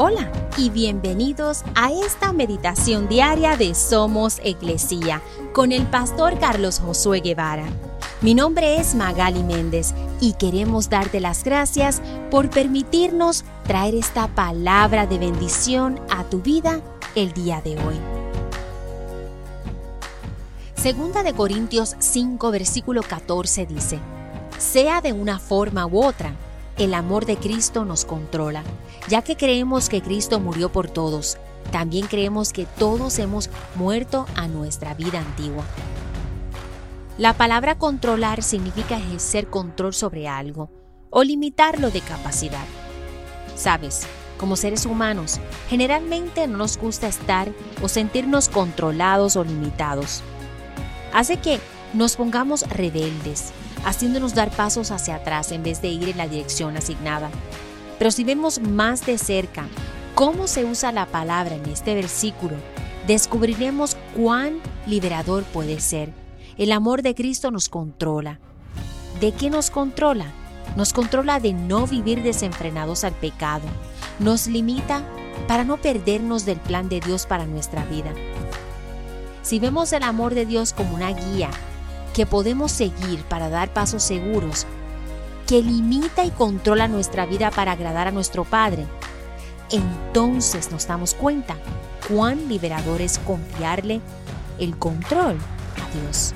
Hola y bienvenidos a esta meditación diaria de Somos Iglesia con el pastor Carlos Josué Guevara. Mi nombre es Magali Méndez y queremos darte las gracias por permitirnos traer esta palabra de bendición a tu vida el día de hoy. Segunda de Corintios 5 versículo 14 dice, sea de una forma u otra, el amor de Cristo nos controla, ya que creemos que Cristo murió por todos. También creemos que todos hemos muerto a nuestra vida antigua. La palabra controlar significa ejercer control sobre algo o limitarlo de capacidad. Sabes, como seres humanos, generalmente no nos gusta estar o sentirnos controlados o limitados. Hace que nos pongamos rebeldes, haciéndonos dar pasos hacia atrás en vez de ir en la dirección asignada. Pero si vemos más de cerca cómo se usa la palabra en este versículo, descubriremos cuán liberador puede ser. El amor de Cristo nos controla. ¿De qué nos controla? Nos controla de no vivir desenfrenados al pecado. Nos limita para no perdernos del plan de Dios para nuestra vida. Si vemos el amor de Dios como una guía que podemos seguir para dar pasos seguros, que limita y controla nuestra vida para agradar a nuestro Padre, entonces nos damos cuenta cuán liberador es confiarle el control a Dios.